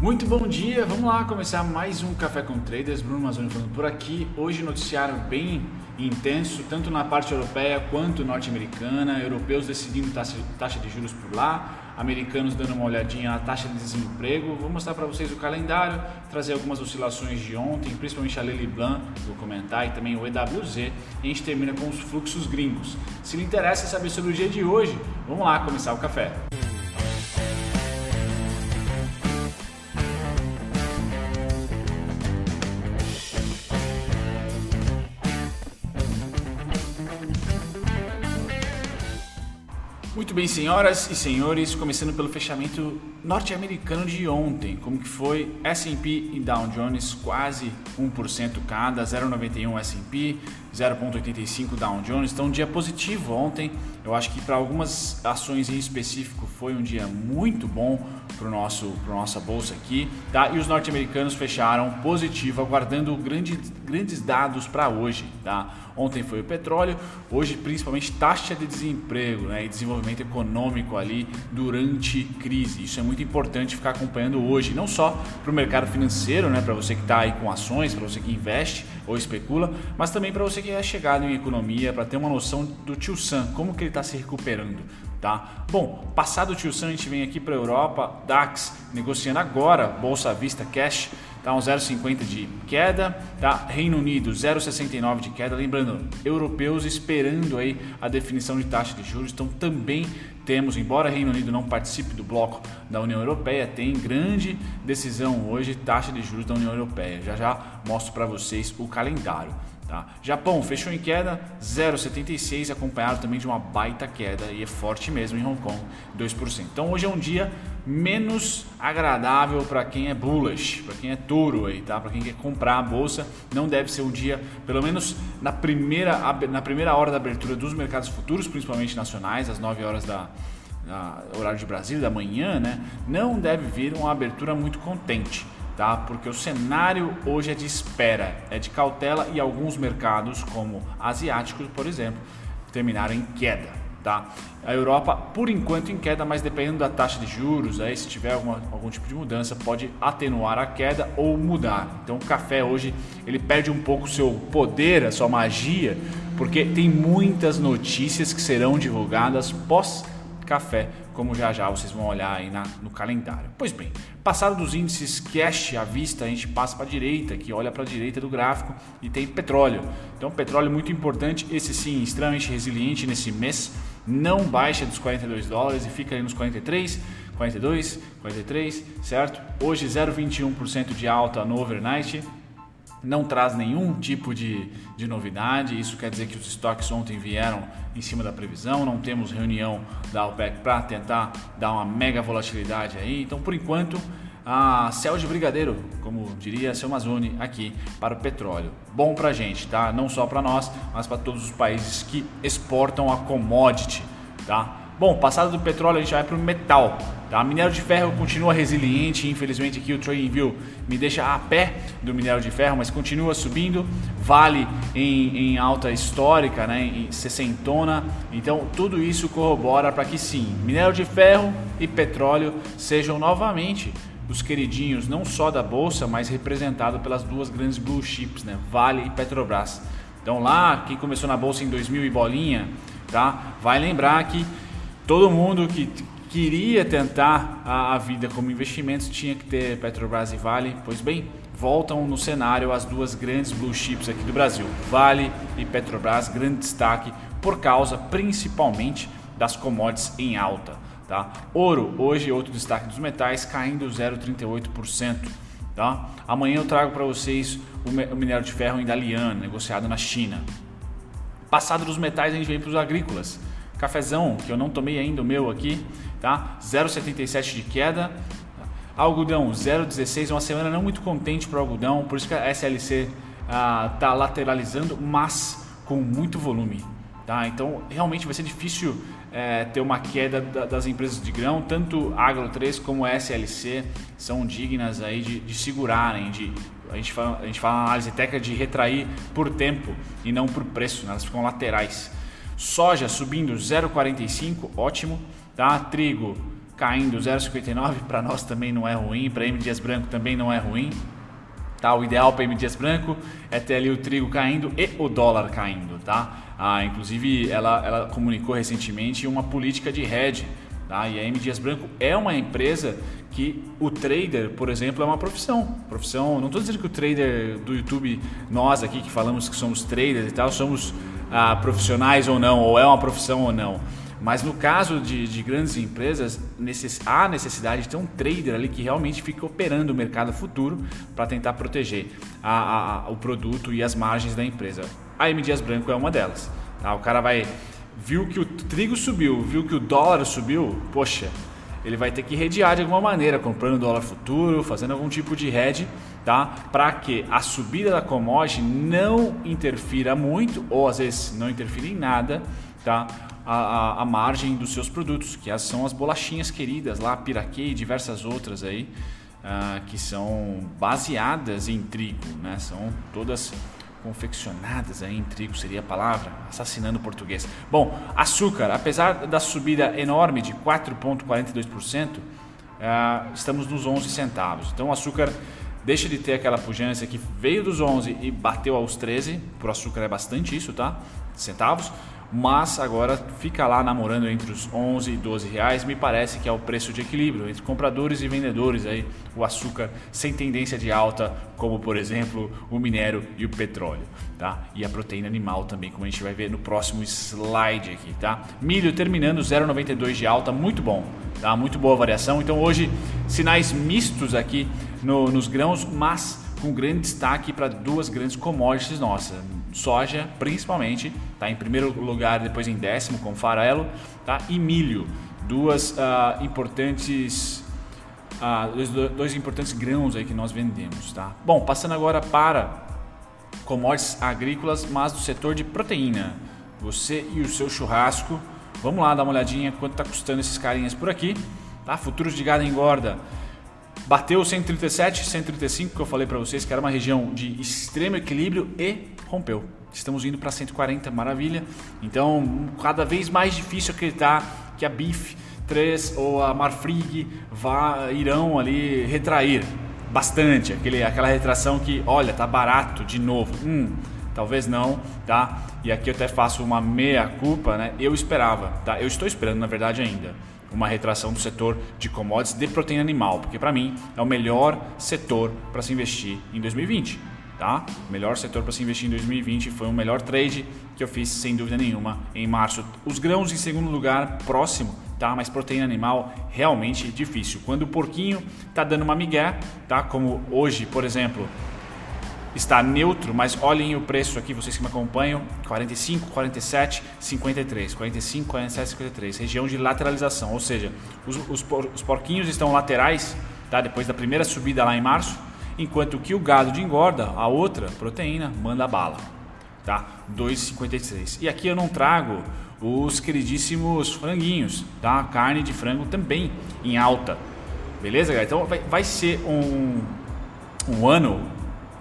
Muito bom dia, vamos lá começar mais um Café com Traders. Bruno Mazzoni falando por aqui. Hoje noticiário bem intenso, tanto na parte europeia quanto norte-americana. Europeus decidindo taxa, de juros por lá, americanos dando uma olhadinha na taxa de desemprego. Vou mostrar para vocês o calendário, trazer algumas oscilações de ontem, principalmente a Lely Blanc, vou comentar, e também o EWZ. E a gente termina com os fluxos gringos. Se lhe interessa saber sobre o dia de hoje, vamos lá começar o café. Muito bem, senhoras e senhores, começando pelo fechamento norte-americano de ontem, como que foi? S&P e Dow Jones quase 1% cada, 0,91 S&P, 0,85 Dow Jones. Então, um dia positivo ontem. Eu acho que para algumas ações em específico foi um dia muito bom para para nossa bolsa aqui, tá? E os norte-americanos fecharam positivo, aguardando grandes grandes dados para hoje, tá? Ontem foi o petróleo, hoje principalmente taxa de desemprego, né? E desenvolvimento econômico ali durante crise. Isso é muito importante ficar acompanhando hoje, não só para o mercado financeiro, né? Para você que está aí com ações, para você que investe ou especula, mas também para você que é chegado em economia, para ter uma noção do tio Sam, como que ele está se recuperando. Tá? Bom, passado o tio Sam, a gente vem aqui para a Europa, DAX negociando agora, Bolsa Vista Cash, tá um 0,50 de queda, tá? Reino Unido 0,69 de queda, lembrando, europeus esperando aí a definição de taxa de juros, então também temos, embora Reino Unido não participe do bloco da União Europeia, tem grande decisão hoje taxa de juros da União Europeia. Já já mostro para vocês o calendário. Tá? Japão fechou em queda 0,76, acompanhado também de uma baita queda e é forte mesmo em Hong Kong, 2%. Então hoje é um dia menos agradável para quem é bullish, para quem é touro aí, tá? Para quem quer comprar a bolsa, não deve ser um dia, pelo menos na primeira, na primeira hora da abertura dos mercados futuros, principalmente nacionais, às 9 horas da, da horário de Brasília da manhã, né? Não deve vir uma abertura muito contente tá? Porque o cenário hoje é de espera, é de cautela e alguns mercados, como asiáticos, por exemplo, terminaram em queda, tá? A Europa, por enquanto, em queda, mas dependendo da taxa de juros, aí se tiver alguma, algum tipo de mudança, pode atenuar a queda ou mudar. Então, o café hoje ele perde um pouco o seu poder, a sua magia, porque tem muitas notícias que serão divulgadas pós café, como já já vocês vão olhar aí na, no calendário. Pois bem, passado dos índices cash à vista, a gente passa para a direita, que olha para a direita do gráfico e tem petróleo. Então, petróleo muito importante, esse sim, extremamente resiliente nesse mês, não baixa dos 42 dólares e fica ali nos 43, 42, 43, certo? Hoje 0,21% de alta no overnight não traz nenhum tipo de, de novidade. Isso quer dizer que os estoques ontem vieram em cima da previsão. Não temos reunião da OPEC para tentar dar uma mega volatilidade aí. Então, por enquanto, a céu de brigadeiro, como diria seu Mazone aqui para o petróleo. Bom para a gente, tá? Não só para nós, mas para todos os países que exportam a commodity, tá? Bom, passado do petróleo a gente vai para o metal. Tá? Minério de ferro continua resiliente, infelizmente aqui o TradingView me deixa a pé do minério de ferro, mas continua subindo. Vale em, em alta histórica, né, em sessentona. Então tudo isso corrobora para que sim, minério de ferro e petróleo sejam novamente os queridinhos não só da bolsa, mas representado pelas duas grandes blue chips, né, Vale e Petrobras. Então lá, quem começou na bolsa em 2000 e bolinha, tá? Vai lembrar que todo mundo que queria tentar a, a, vida como investimentos tinha que ter Petrobras e Vale. Pois bem, voltam no cenário as duas grandes blue chips aqui do Brasil, Vale e Petrobras, grande destaque por causa principalmente das commodities em alta. Tá? Ouro, hoje outro destaque dos metais, caindo 0,38%. Tá? Amanhã eu trago para vocês o minério de ferro em Dalian, negociado na China. Passado dos metais, a gente vem para os agrícolas. Cafezão, que eu não tomei ainda o meu aqui, tá? 0,77 de queda. Algodão 0,16, uma semana não muito contente para o algodão, por isso que a SLC está ah, lateralizando, mas com muito volume. Tá? Então realmente vai ser difícil é, ter uma queda da, das empresas de grão, tanto Agro 3 como SLC são dignas aí de, de segurarem, de, a gente fala, a gente fala análise técnica de retrair por tempo e não por preço, né? elas ficam laterais. Soja subindo 0,45, ótimo. Tá? Trigo caindo 0,59, para nós também não é ruim, para M Dias Branco também não é ruim. Tá, o ideal para M Dias Branco é ter ali o trigo caindo e o dólar caindo, tá? Ah, inclusive ela, ela comunicou recentemente uma política de hedge, tá? E a M Dias Branco é uma empresa que o trader, por exemplo, é uma profissão. Profissão, não estou dizendo que o trader do YouTube, nós aqui que falamos que somos traders e tal, somos ah, profissionais ou não, ou é uma profissão ou não. Mas no caso de, de grandes empresas, necess, há necessidade de ter um trader ali que realmente fique operando o mercado futuro para tentar proteger a, a, o produto e as margens da empresa. A M Dias Branco é uma delas. Tá? O cara vai viu que o trigo subiu, viu que o dólar subiu, poxa, ele vai ter que redear de alguma maneira, comprando dólar futuro, fazendo algum tipo de hedge, tá? Para que a subida da commodity não interfira muito, ou às vezes não interfira em nada, tá? A, a, a margem dos seus produtos, que são as bolachinhas queridas lá, piraquê e diversas outras aí, uh, que são baseadas em trigo, né? São todas confeccionadas aí em trigo seria a palavra, assassinando o português. Bom, açúcar, apesar da subida enorme de 4,42%, uh, ah, estamos nos 11 centavos. Então açúcar deixa de ter aquela pujança que veio dos 11 e bateu aos 13, por açúcar é bastante isso, tá? Centavos mas agora fica lá namorando entre os 11 e 12 reais. Me parece que é o preço de equilíbrio entre compradores e vendedores aí o açúcar sem tendência de alta, como por exemplo o minério e o petróleo, tá? E a proteína animal também, como a gente vai ver no próximo slide aqui, tá? Milho terminando 0,92 de alta, muito bom, tá? Muito boa variação. Então hoje sinais mistos aqui no, nos grãos, mas com grande destaque para duas grandes commodities nossas. Soja, principalmente, está em primeiro lugar, depois em décimo com farelo, tá? e milho, duas uh, importantes, uh, dois, dois, importantes grãos aí que nós vendemos. Tá? Bom, passando agora para commodities agrícolas, mas do setor de proteína. Você e o seu churrasco. Vamos lá dar uma olhadinha quanto está custando esses carinhas por aqui. Tá? Futuros de gado engorda Bateu 137, 135 que eu falei para vocês que era uma região de extremo equilíbrio e rompeu. Estamos indo para 140, maravilha. Então, cada vez mais difícil acreditar que a BIF 3 ou a Marfrig vá, irão ali retrair bastante. Aquele, aquela retração que, olha, tá barato de novo. Hum, talvez não, tá? E aqui eu até faço uma meia culpa, né? Eu esperava, tá? Eu estou esperando, na verdade, ainda uma retração do setor de commodities de proteína animal, porque para mim é o melhor setor para se investir em 2020. Tá? Melhor setor para se investir em 2020 foi o melhor trade que eu fiz sem dúvida nenhuma em março. Os grãos em segundo lugar, próximo, tá? Mas proteína animal realmente difícil. Quando o porquinho tá dando uma migué, tá? Como hoje, por exemplo, está neutro, mas olhem o preço aqui, vocês que me acompanham, 45, 47, 53, 45, 47, 53, região de lateralização, ou seja, os, os, os porquinhos estão laterais, tá? depois da primeira subida lá em março, enquanto que o gado de engorda, a outra proteína, manda bala, tá? 2,53. E aqui eu não trago os queridíssimos franguinhos, tá? Carne de frango também em alta, beleza, galera? Então vai, vai ser um, um ano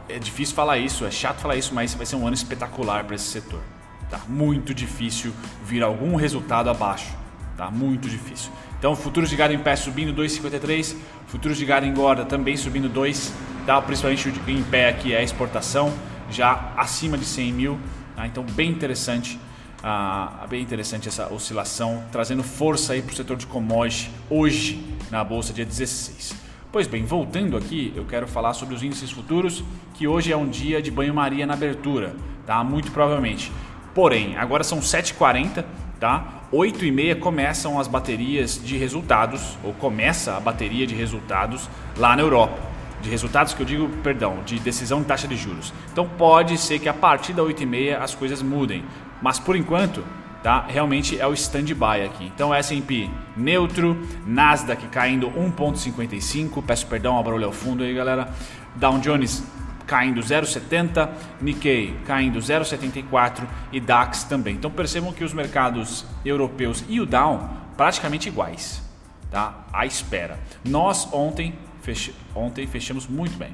é difícil falar isso, é chato falar isso, mas vai ser um ano espetacular para esse setor. Tá muito difícil vir algum resultado abaixo, tá muito difícil. Então, futuros de gado em pé subindo 2,53, futuros de gado em engorda também subindo 2, tá? principalmente em pé aqui é exportação, já acima de 100 mil, tá? então bem interessante, ah, bem interessante essa oscilação, trazendo força aí para o setor de commodities hoje na bolsa dia 16. Pois bem, voltando aqui, eu quero falar sobre os índices futuros, que hoje é um dia de banho-maria na abertura, tá? Muito provavelmente. Porém, agora são 7h40, tá? 8 e meia começam as baterias de resultados, ou começa a bateria de resultados lá na Europa. De resultados que eu digo, perdão, de decisão de taxa de juros. Então pode ser que a partir da 8 e meia as coisas mudem. Mas por enquanto, tá? Realmente é o stand-by aqui. Então S&P neutro, Nasdaq caindo 1.55, peço perdão ao barulho ao fundo aí, galera. Dow Jones caindo 0,70, Nikkei caindo 0,74 e DAX também. Então percebam que os mercados europeus e o Dow praticamente iguais, tá? À espera. Nós ontem, fech... ontem fechamos muito bem,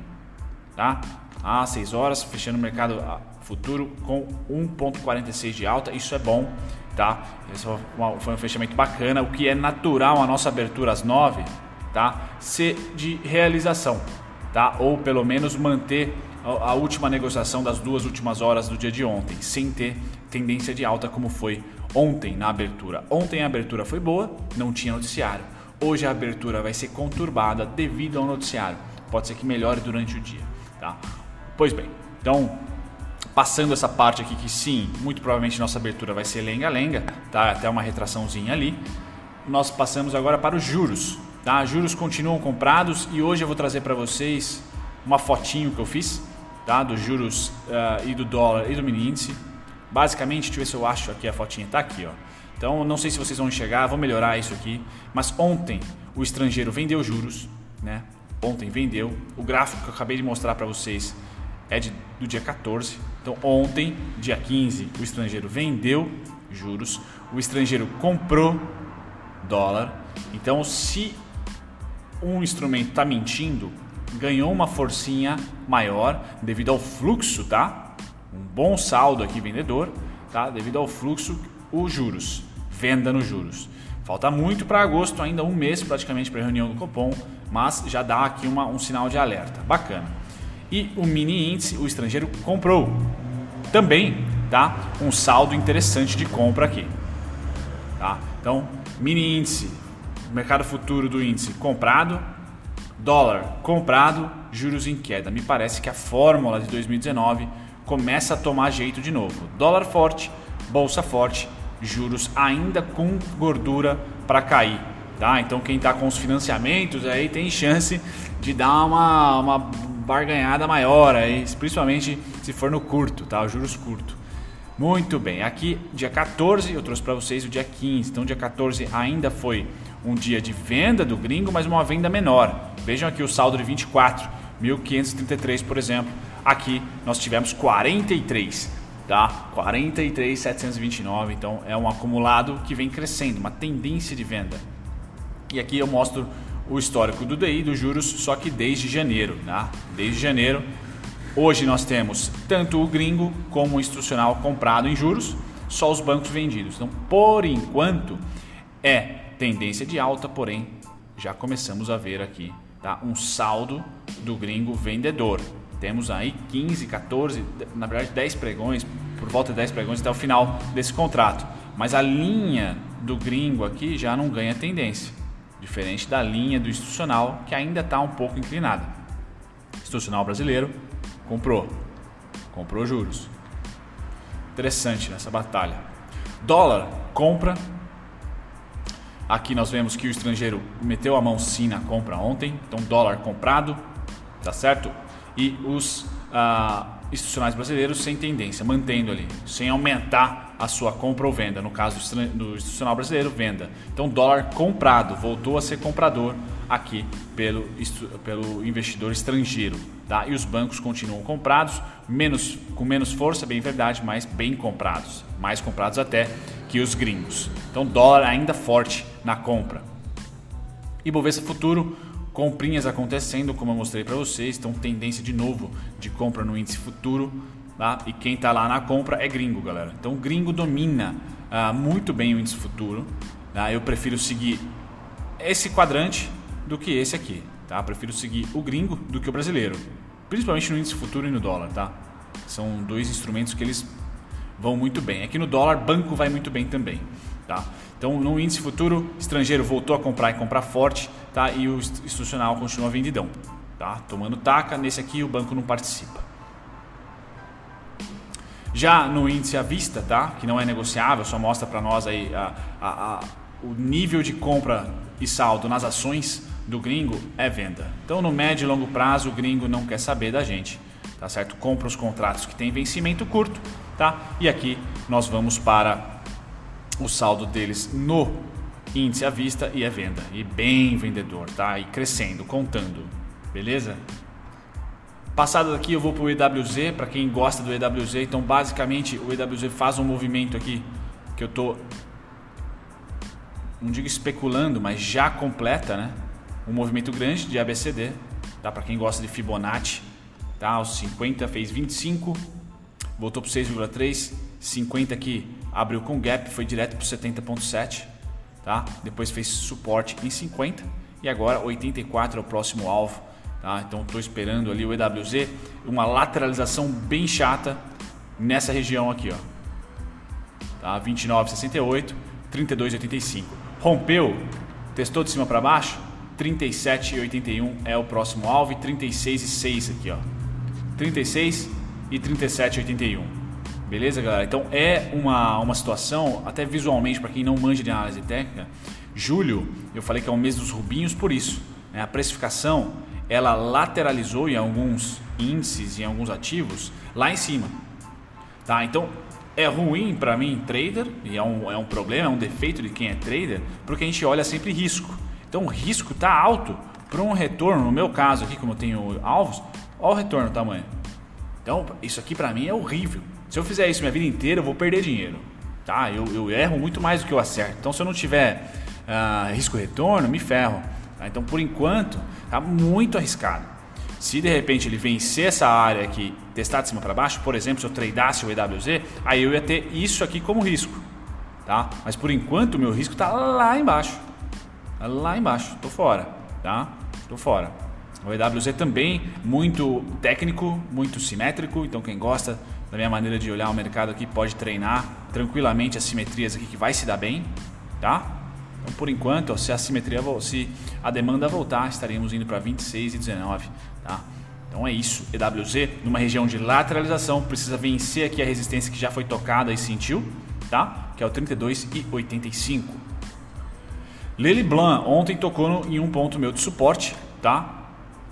tá? Às 6 horas, fechando o mercado futuro com 1,46 de alta. Isso é bom. tá? Esse foi um fechamento bacana, o que é natural a nossa abertura às 9, tá? Ser de realização, tá? Ou pelo menos manter a última negociação das duas últimas horas do dia de ontem, sem ter tendência de alta como foi ontem na abertura. Ontem a abertura foi boa, não tinha noticiário. Hoje a abertura vai ser conturbada devido ao noticiário. Pode ser que melhore durante o dia, tá? Pois bem, então passando essa parte aqui que sim, muito provavelmente nossa abertura vai ser lenga-lenga, tá? Até uma retraçãozinha ali. Nós passamos agora para os juros, tá? Juros continuam comprados e hoje eu vou trazer para vocês uma fotinho que eu fiz, tá? Dos juros uh, e do dólar e do mini índice. Basicamente, deixa eu ver se eu acho aqui a fotinha, tá aqui, ó. Então, não sei se vocês vão enxergar, vou melhorar isso aqui. Mas ontem o estrangeiro vendeu juros, né? Ontem vendeu. O gráfico que eu acabei de mostrar para vocês é de, do dia 14. Então, ontem, dia 15, o estrangeiro vendeu juros, o estrangeiro comprou dólar. Então, se um instrumento está mentindo, ganhou uma forcinha maior devido ao fluxo, tá? Um bom saldo aqui vendedor, tá? Devido ao fluxo, os juros, venda nos juros. Falta muito para agosto, ainda um mês praticamente para a reunião do Copom, mas já dá aqui uma, um sinal de alerta. Bacana e o mini índice o estrangeiro comprou. Também tá um saldo interessante de compra aqui. Tá? Então, mini índice, mercado futuro do índice comprado, dólar comprado, juros em queda. Me parece que a fórmula de 2019 começa a tomar jeito de novo. Dólar forte, bolsa forte, juros ainda com gordura para cair. Tá? Então quem está com os financiamentos aí tem chance de dar uma, uma barganhada maior, aí, principalmente se for no curto, tá? Os juros curto. Muito bem, aqui dia 14 eu trouxe para vocês o dia 15. Então, dia 14 ainda foi um dia de venda do gringo, mas uma venda menor. Vejam aqui o saldo de 24, 1533, por exemplo. Aqui nós tivemos 43, tá? 43,729. Então, é um acumulado que vem crescendo, uma tendência de venda. E aqui eu mostro o histórico do DI, dos juros, só que desde janeiro. Né? Desde janeiro, hoje nós temos tanto o gringo como o institucional comprado em juros, só os bancos vendidos. Então, por enquanto, é tendência de alta, porém, já começamos a ver aqui tá? um saldo do gringo vendedor. Temos aí 15, 14, na verdade 10 pregões, por volta de 10 pregões até o final desse contrato. Mas a linha do gringo aqui já não ganha tendência diferente da linha do institucional que ainda está um pouco inclinada. Institucional brasileiro comprou, comprou juros. Interessante nessa batalha. Dólar compra. Aqui nós vemos que o estrangeiro meteu a mão sim na compra ontem, então dólar comprado, tá certo? E os ah, institucionais brasileiros sem tendência, mantendo ali, sem aumentar a sua compra ou venda. No caso do institucional brasileiro, venda. Então, dólar comprado voltou a ser comprador aqui pelo, pelo investidor estrangeiro. Tá? E os bancos continuam comprados, menos, com menos força, bem verdade, mas bem comprados. Mais comprados até que os gringos. Então, dólar ainda forte na compra. E Bovespa Futuro comprinhas acontecendo, como eu mostrei para vocês, então tendência de novo de compra no índice futuro, tá? E quem está lá na compra é gringo, galera. Então gringo domina ah, muito bem o índice futuro. Tá? Eu prefiro seguir esse quadrante do que esse aqui, tá? Prefiro seguir o gringo do que o brasileiro, principalmente no índice futuro e no dólar, tá? São dois instrumentos que eles vão muito bem. Aqui no dólar, banco vai muito bem também, tá? Então, no índice futuro, estrangeiro voltou a comprar e comprar forte, tá? E o institucional continua vendidão, tá? Tomando taca, nesse aqui o banco não participa. Já no índice à vista, tá? Que não é negociável, só mostra para nós aí a, a, a, o nível de compra e saldo nas ações do gringo é venda. Então, no médio e longo prazo, o gringo não quer saber da gente, tá certo? Compra os contratos que têm vencimento curto, tá? E aqui nós vamos para o saldo deles no índice à vista e é venda. E bem vendedor, tá? E crescendo, contando. Beleza? Passado daqui eu vou para o EWZ, para quem gosta do EWZ. Então, basicamente, o EWZ faz um movimento aqui que eu tô não digo especulando, mas já completa, né? Um movimento grande de ABCD, tá? Para quem gosta de Fibonacci, tá? Os 50 fez 25, voltou para 6,3, 50 aqui abriu com gap, foi direto para 70.7, tá? Depois fez suporte em 50 e agora 84 é o próximo alvo, tá? Então estou esperando ali o EWZ, uma lateralização bem chata nessa região aqui, ó. Tá? 29,68, 32,85. Rompeu, testou de cima para baixo, 37,81 é o próximo alvo e 36,6 aqui, ó. 36 e 37,81. Beleza, galera? Então é uma, uma situação, até visualmente, para quem não manja de análise técnica, julho, eu falei que é o mês dos rubinhos por isso. Né? A precificação, ela lateralizou em alguns índices, em alguns ativos, lá em cima. Tá? Então, é ruim para mim, trader, e é um, é um problema, é um defeito de quem é trader, porque a gente olha sempre risco. Então, o risco está alto para um retorno, no meu caso aqui, como eu tenho alvos, olha o retorno, o tamanho. Então, isso aqui para mim é horrível. Se eu fizer isso minha vida inteira, eu vou perder dinheiro. Tá? Eu, eu erro muito mais do que eu acerto. Então, se eu não tiver uh, risco-retorno, me ferro. Tá? Então, por enquanto, tá muito arriscado. Se de repente ele vencer essa área aqui, testar de cima para baixo, por exemplo, se eu tradeasse o EWZ, aí eu ia ter isso aqui como risco. Tá? Mas por enquanto o meu risco está lá embaixo. Tá lá embaixo, tô fora, tá? Tô fora. O EWZ também muito técnico, muito simétrico, então quem gosta da minha maneira de olhar o mercado aqui pode treinar tranquilamente as simetrias aqui que vai se dar bem, tá? Então por enquanto, se a simetria se a demanda voltar, estaremos indo para 26 e 19, tá? Então é isso, EWZ numa região de lateralização precisa vencer aqui a resistência que já foi tocada e sentiu, tá? Que é o 32 e 85. Lely Blanc ontem tocou no, em um ponto meu de suporte, tá?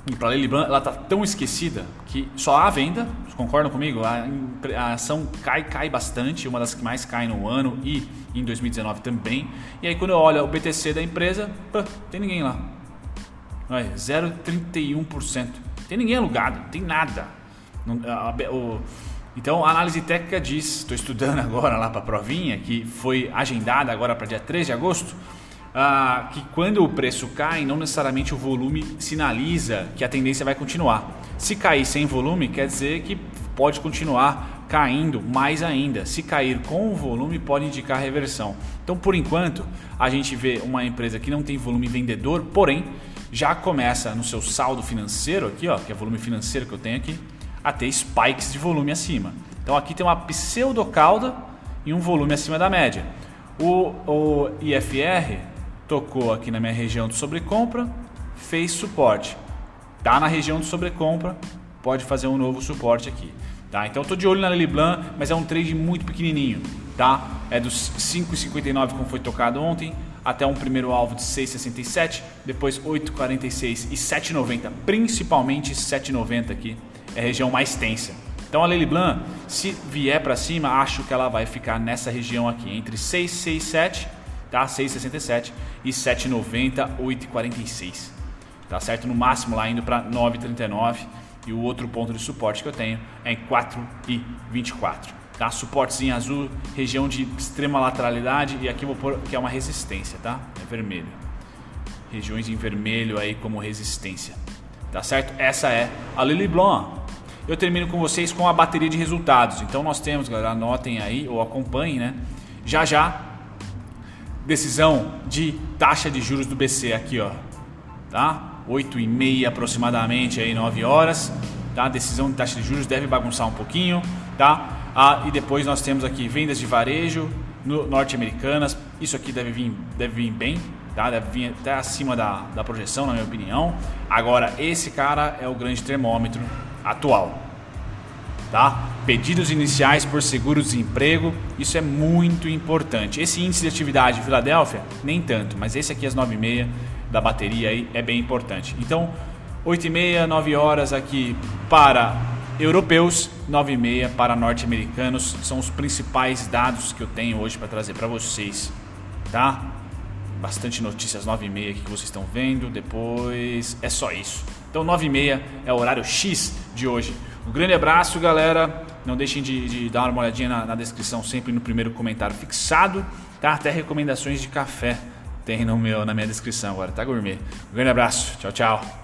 E para a Lely Blanc, ela está tão esquecida que só há venda, concordam comigo? A, a, ação cai, cai bastante, uma das que mais cai no ano e em 2019 também. E aí quando eu olho o BTC da empresa, pô, tem ninguém lá. 0,31%. Tem ninguém alugado, tem nada. Não, a, o, então a análise técnica diz, estou estudando agora lá para a provinha, que foi agendada agora para dia 3 de agosto ah, que quando o preço cai, não necessariamente o volume sinaliza que a tendência vai continuar. Se cair sem volume, quer dizer que pode continuar caindo mais ainda. Se cair com o volume, pode indicar reversão. Então, por enquanto, a gente vê uma empresa que não tem volume vendedor, porém já começa no seu saldo financeiro aqui, ó, que é volume financeiro que eu tenho aqui, a ter spikes de volume acima. Então aqui tem uma pseudo cauda e um volume acima da média. O, o IFR tocou aqui na minha região de sobrecompra, fez suporte. Tá na região de sobrecompra, pode fazer um novo suporte aqui. Tá? Então estou de olho na Lely Blanc, mas é um trade muito pequenininho. Tá? É dos 5,59 como foi tocado ontem, até um primeiro alvo de 6,67, depois 8,46 e 7,90, principalmente 7,90 aqui, é a região mais tensa. Então a Lely Blanc, se vier para cima, acho que ela vai ficar nessa região aqui, entre 6,67 tá? 6,67 e 7,90, 8,46. Tá certo? No máximo lá indo para 9,39 e o outro ponto de suporte que eu tenho é em 4,24. Tá? Suportes em azul, região de extrema lateralidade e aqui vou pôr que é uma resistência, tá? É vermelho. Regiões em vermelho aí como resistência. Tá certo? Essa é a Lily Blanc. Eu termino com vocês com a bateria de resultados. Então nós temos, galera, anotem aí ou acompanhem, né? Já já decisão de taxa de juros do BC aqui, ó, tá? 8 e meia aproximadamente aí 9 horas, tá? Decisão de taxa de juros deve bagunçar um pouquinho, tá? Ah, e depois nós temos aqui vendas de varejo norte-americanas. Isso aqui deve vir, deve vir bem, tá? Deve vir até acima da, da projeção, na minha opinião. Agora, esse cara é o grande termômetro atual, tá? Pedidos iniciais por seguro-desemprego, isso é muito importante. Esse índice de atividade em Filadélfia, nem tanto, mas esse aqui às 9h30 da bateria aí é bem importante. Então, 8h30, 9 horas aqui para europeus, 9h30 para norte-americanos, são os principais dados que eu tenho hoje para trazer para vocês, tá? Bastante notícias 9h30 aqui que vocês estão vendo, depois é só isso. Então 9h30 é o horário X de hoje. Um grande abraço, galera. Não deixem de, de dar uma olhadinha na, na, descrição, sempre no primeiro comentário fixado. Tá? Até recomendações de café tem no meu, na minha descrição agora, tá, gourmet? Um grande abraço. Tchau, tchau.